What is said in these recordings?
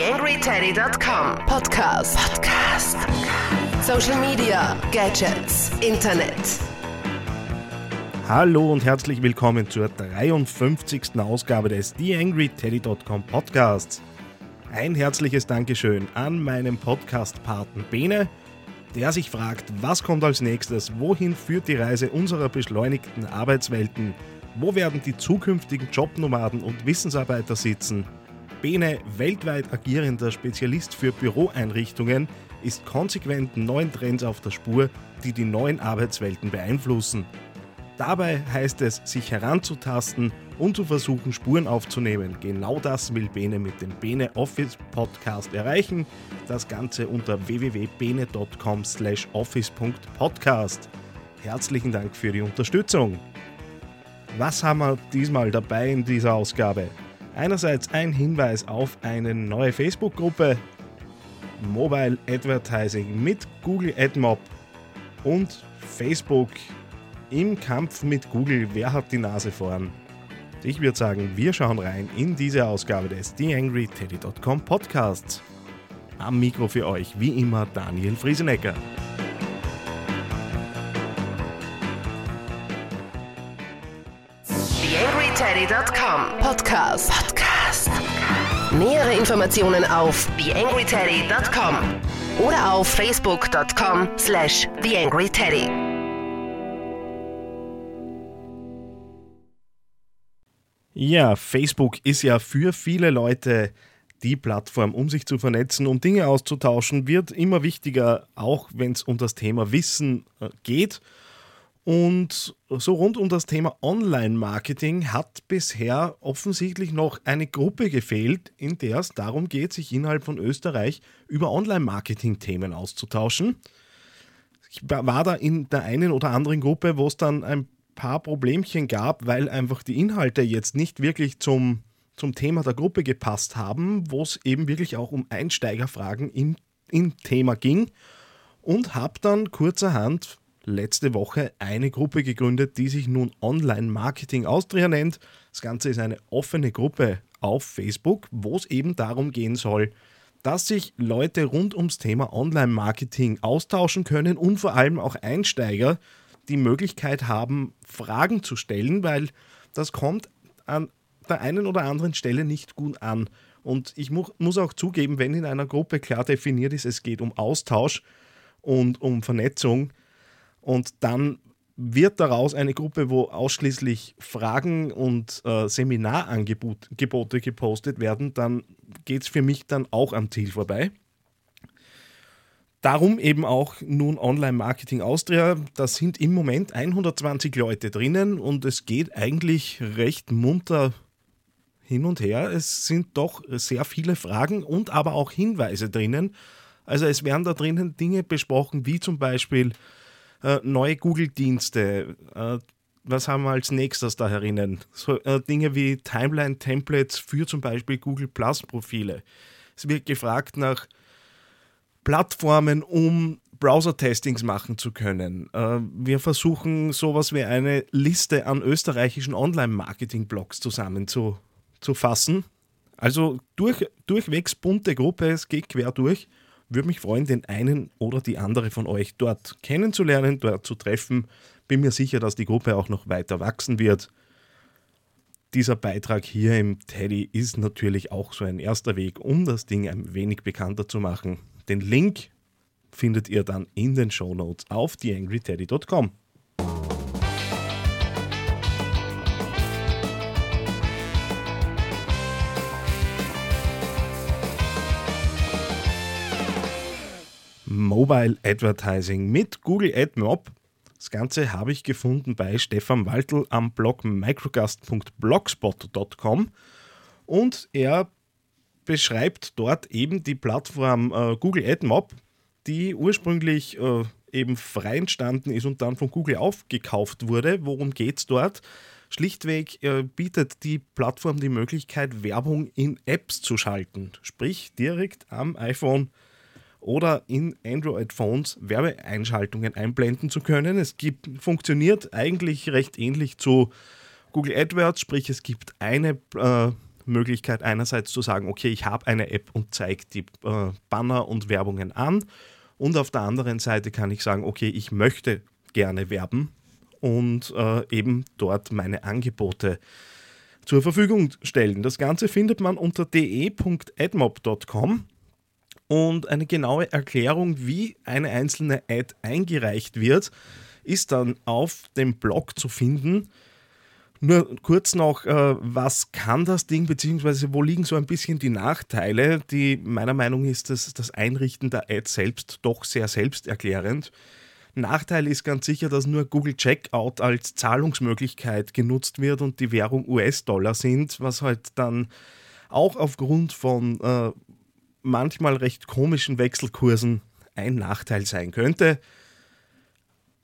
TheAngryTeddy.com Podcast. Podcast. Social Media, Gadgets, Internet. Hallo und herzlich willkommen zur 53. Ausgabe des TheAngryTeddy.com Podcasts. Ein herzliches Dankeschön an meinen Podcast-Paten Bene, der sich fragt, was kommt als nächstes, wohin führt die Reise unserer beschleunigten Arbeitswelten, wo werden die zukünftigen Jobnomaden und Wissensarbeiter sitzen. Bene, weltweit agierender Spezialist für Büroeinrichtungen, ist konsequent neuen Trends auf der Spur, die die neuen Arbeitswelten beeinflussen. Dabei heißt es, sich heranzutasten und zu versuchen, Spuren aufzunehmen. Genau das will Bene mit dem Bene Office Podcast erreichen. Das Ganze unter www.bene.com slash office.podcast. Herzlichen Dank für die Unterstützung. Was haben wir diesmal dabei in dieser Ausgabe? Einerseits ein Hinweis auf eine neue Facebook-Gruppe Mobile Advertising mit Google AdMob und Facebook im Kampf mit Google, wer hat die Nase vorn? Ich würde sagen, wir schauen rein in diese Ausgabe des TheAngryTeddy.com Podcasts. Am Mikro für euch wie immer Daniel Friesenecker. TheAngryTeddy.com Podcast. Podcast. Nähere Informationen auf TheAngryTeddy.com oder auf Facebook.com slash TheAngryTeddy. Ja, Facebook ist ja für viele Leute die Plattform, um sich zu vernetzen, um Dinge auszutauschen, wird immer wichtiger, auch wenn es um das Thema Wissen äh, geht. Und so rund um das Thema Online-Marketing hat bisher offensichtlich noch eine Gruppe gefehlt, in der es darum geht, sich innerhalb von Österreich über Online-Marketing-Themen auszutauschen. Ich war da in der einen oder anderen Gruppe, wo es dann ein paar Problemchen gab, weil einfach die Inhalte jetzt nicht wirklich zum, zum Thema der Gruppe gepasst haben, wo es eben wirklich auch um Einsteigerfragen im, im Thema ging. Und habe dann kurzerhand letzte Woche eine Gruppe gegründet, die sich nun Online Marketing Austria nennt. Das Ganze ist eine offene Gruppe auf Facebook, wo es eben darum gehen soll, dass sich Leute rund ums Thema Online Marketing austauschen können und vor allem auch Einsteiger die Möglichkeit haben, Fragen zu stellen, weil das kommt an der einen oder anderen Stelle nicht gut an. Und ich mu muss auch zugeben, wenn in einer Gruppe klar definiert ist, es geht um Austausch und um Vernetzung, und dann wird daraus eine Gruppe, wo ausschließlich Fragen und äh, Seminarangebote gepostet werden, dann geht es für mich dann auch am Ziel vorbei. Darum eben auch nun Online Marketing Austria. Da sind im Moment 120 Leute drinnen und es geht eigentlich recht munter hin und her. Es sind doch sehr viele Fragen und aber auch Hinweise drinnen. Also es werden da drinnen Dinge besprochen, wie zum Beispiel äh, neue Google-Dienste. Äh, was haben wir als nächstes da herinnen? So, äh, Dinge wie Timeline-Templates für zum Beispiel Google Plus-Profile. Es wird gefragt nach Plattformen, um Browser-Testings machen zu können. Äh, wir versuchen sowas wie eine Liste an österreichischen Online-Marketing-Blogs zusammenzufassen. Also durch, durchwegs bunte Gruppe, es geht quer durch. Würde mich freuen, den einen oder die andere von euch dort kennenzulernen, dort zu treffen. Bin mir sicher, dass die Gruppe auch noch weiter wachsen wird. Dieser Beitrag hier im Teddy ist natürlich auch so ein erster Weg, um das Ding ein wenig bekannter zu machen. Den Link findet ihr dann in den Show Notes auf theangryteddy.com. Mobile Advertising mit Google AdMob. Das Ganze habe ich gefunden bei Stefan Waltl am Blog microgast.blogspot.com und er beschreibt dort eben die Plattform äh, Google AdMob, die ursprünglich äh, eben frei entstanden ist und dann von Google aufgekauft wurde. Worum geht es dort? Schlichtweg äh, bietet die Plattform die Möglichkeit, Werbung in Apps zu schalten, sprich direkt am iPhone oder in Android-Phones Werbeeinschaltungen einblenden zu können. Es gibt, funktioniert eigentlich recht ähnlich zu Google AdWords, sprich es gibt eine, äh, Möglichkeit einerseits zu sagen, okay, ich habe eine App und zeige die äh, Banner und Werbungen an. Und auf der anderen Seite kann ich sagen, okay, ich möchte gerne werben und äh, eben dort meine Angebote zur Verfügung stellen. Das Ganze findet man unter de.admob.com und eine genaue Erklärung, wie eine einzelne Ad eingereicht wird, ist dann auf dem Blog zu finden. Nur kurz noch, äh, was kann das Ding, beziehungsweise wo liegen so ein bisschen die Nachteile? Die meiner Meinung ist, dass das Einrichten der Ad selbst doch sehr selbsterklärend. Nachteil ist ganz sicher, dass nur Google Checkout als Zahlungsmöglichkeit genutzt wird und die Währung US-Dollar sind, was halt dann auch aufgrund von äh, manchmal recht komischen Wechselkursen ein Nachteil sein könnte.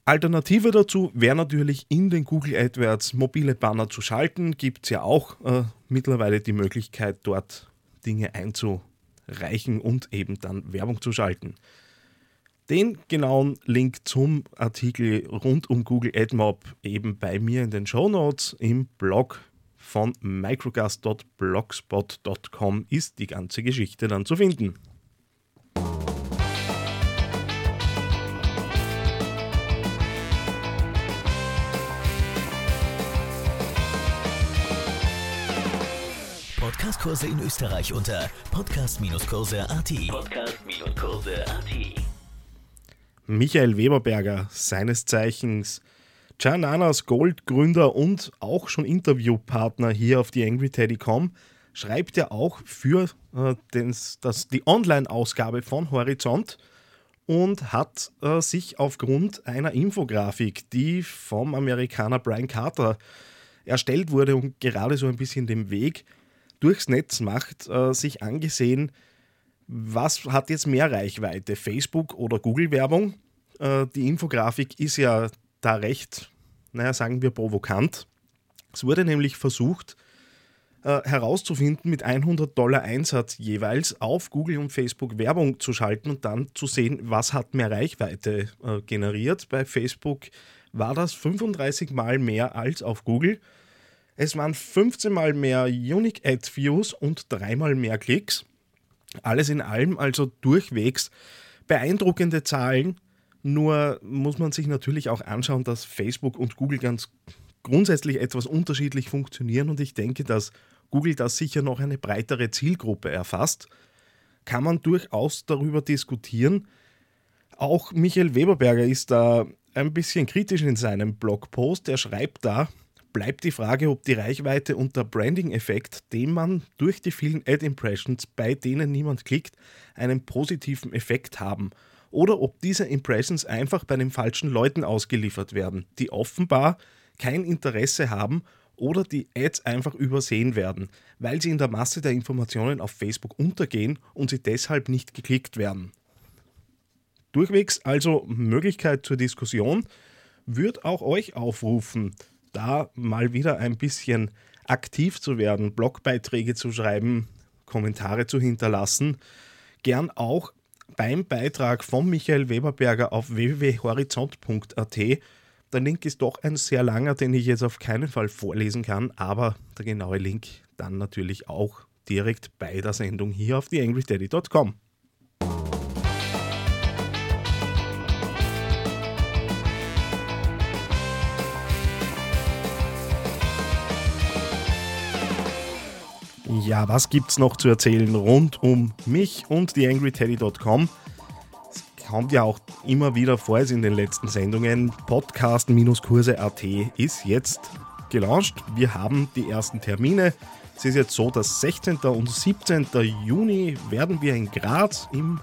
Alternative dazu wäre natürlich in den Google AdWords mobile Banner zu schalten. Gibt es ja auch äh, mittlerweile die Möglichkeit, dort Dinge einzureichen und eben dann Werbung zu schalten. Den genauen Link zum Artikel rund um Google AdMob eben bei mir in den Show Notes im Blog von microgas.blogspot.com ist die ganze Geschichte dann zu finden. Podcastkurse in Österreich unter podcast-kurse.at. Podcast-kurse.at. Michael Weberberger, seines Zeichens Jananas Gold Gründer und auch schon Interviewpartner hier auf die AngryTeddy.com, schreibt ja auch für äh, den, das, die Online-Ausgabe von Horizont und hat äh, sich aufgrund einer Infografik, die vom Amerikaner Brian Carter erstellt wurde und gerade so ein bisschen den Weg durchs Netz macht, äh, sich angesehen, was hat jetzt mehr Reichweite, Facebook oder Google-Werbung? Äh, die Infografik ist ja da recht, naja, sagen wir provokant. Es wurde nämlich versucht, äh, herauszufinden, mit 100 Dollar Einsatz jeweils auf Google und Facebook Werbung zu schalten und dann zu sehen, was hat mehr Reichweite äh, generiert. Bei Facebook war das 35 Mal mehr als auf Google. Es waren 15 Mal mehr Unique Ad Views und dreimal mehr Klicks. Alles in allem also durchwegs beeindruckende Zahlen. Nur muss man sich natürlich auch anschauen, dass Facebook und Google ganz grundsätzlich etwas unterschiedlich funktionieren und ich denke, dass Google da sicher noch eine breitere Zielgruppe erfasst. Kann man durchaus darüber diskutieren. Auch Michael Weberberger ist da ein bisschen kritisch in seinem Blogpost. Er schreibt da, bleibt die Frage, ob die Reichweite und der Branding-Effekt, den man durch die vielen Ad-Impressions, bei denen niemand klickt, einen positiven Effekt haben. Oder ob diese Impressions einfach bei den falschen Leuten ausgeliefert werden, die offenbar kein Interesse haben oder die Ads einfach übersehen werden, weil sie in der Masse der Informationen auf Facebook untergehen und sie deshalb nicht geklickt werden. Durchwegs also Möglichkeit zur Diskussion, würde auch euch aufrufen, da mal wieder ein bisschen aktiv zu werden, Blogbeiträge zu schreiben, Kommentare zu hinterlassen. Gern auch beim Beitrag von Michael Weberberger auf www.horizont.at. Der Link ist doch ein sehr langer, den ich jetzt auf keinen Fall vorlesen kann, aber der genaue Link dann natürlich auch direkt bei der Sendung hier auf theangryteddy.com. Ja, was gibt's noch zu erzählen rund um mich und theangryteddy.com? Es kommt ja auch immer wieder vor, es in den letzten Sendungen. Podcast-Kurse.at ist jetzt gelauncht. Wir haben die ersten Termine. Es ist jetzt so, dass 16. und 17. Juni werden wir in Graz im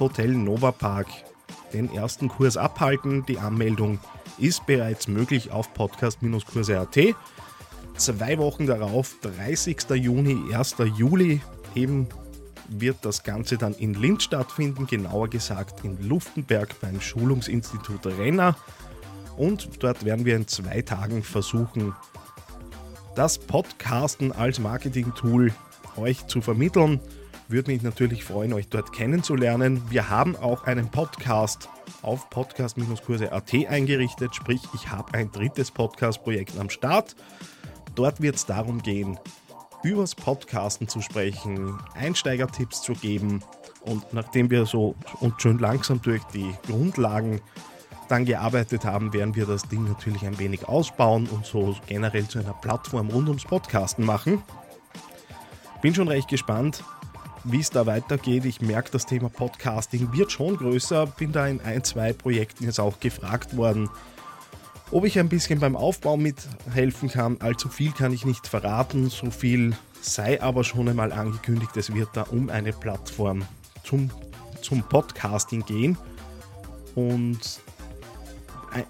Hotel Nova Park den ersten Kurs abhalten. Die Anmeldung ist bereits möglich auf podcast-kurse.at. Zwei Wochen darauf, 30. Juni, 1. Juli, eben wird das Ganze dann in Linz stattfinden, genauer gesagt in Luftenberg beim Schulungsinstitut Renner. Und dort werden wir in zwei Tagen versuchen, das Podcasten als Marketing-Tool euch zu vermitteln. Würde mich natürlich freuen, euch dort kennenzulernen. Wir haben auch einen Podcast auf podcast-kurse.at eingerichtet, sprich ich habe ein drittes Podcast-Projekt am Start. Dort wird es darum gehen, übers Podcasten zu sprechen, Einsteigertipps zu geben. Und nachdem wir so und schön langsam durch die Grundlagen dann gearbeitet haben, werden wir das Ding natürlich ein wenig ausbauen und so generell zu einer Plattform rund ums Podcasten machen. Bin schon recht gespannt, wie es da weitergeht. Ich merke, das Thema Podcasting wird schon größer. Bin da in ein, zwei Projekten jetzt auch gefragt worden, ob ich ein bisschen beim Aufbau mithelfen kann. Allzu viel kann ich nicht verraten. So viel sei aber schon einmal angekündigt. Es wird da um eine Plattform zum, zum Podcasting gehen. Und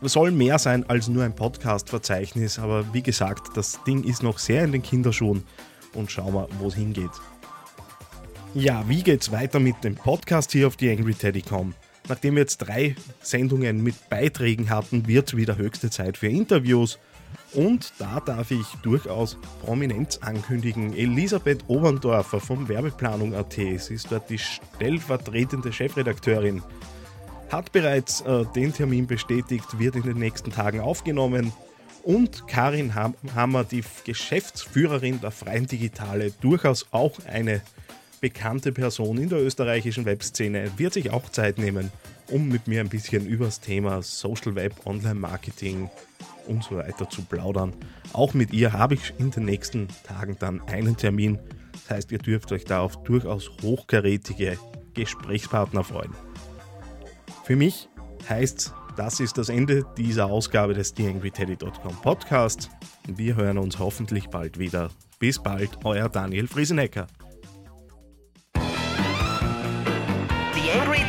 soll mehr sein als nur ein Podcast-Verzeichnis. Aber wie gesagt, das Ding ist noch sehr in den Kinderschuhen. Und schauen wir, wo es hingeht. Ja, wie geht's weiter mit dem Podcast hier auf die AngryTeddy.com? Nachdem wir jetzt drei Sendungen mit Beiträgen hatten, wird wieder höchste Zeit für Interviews. Und da darf ich durchaus Prominenz ankündigen. Elisabeth Oberndorfer vom Werbeplanung.at, sie ist dort die stellvertretende Chefredakteurin, hat bereits äh, den Termin bestätigt, wird in den nächsten Tagen aufgenommen. Und Karin Hammer, die Geschäftsführerin der Freien Digitale, durchaus auch eine bekannte Person in der österreichischen Webszene wird sich auch Zeit nehmen, um mit mir ein bisschen über das Thema Social Web, Online-Marketing und so weiter zu plaudern. Auch mit ihr habe ich in den nächsten Tagen dann einen Termin. Das heißt, ihr dürft euch da auf durchaus hochkarätige Gesprächspartner freuen. Für mich heißt das ist das Ende dieser Ausgabe des TheAngryTeddy.com Podcast. Wir hören uns hoffentlich bald wieder. Bis bald, euer Daniel Friesenecker.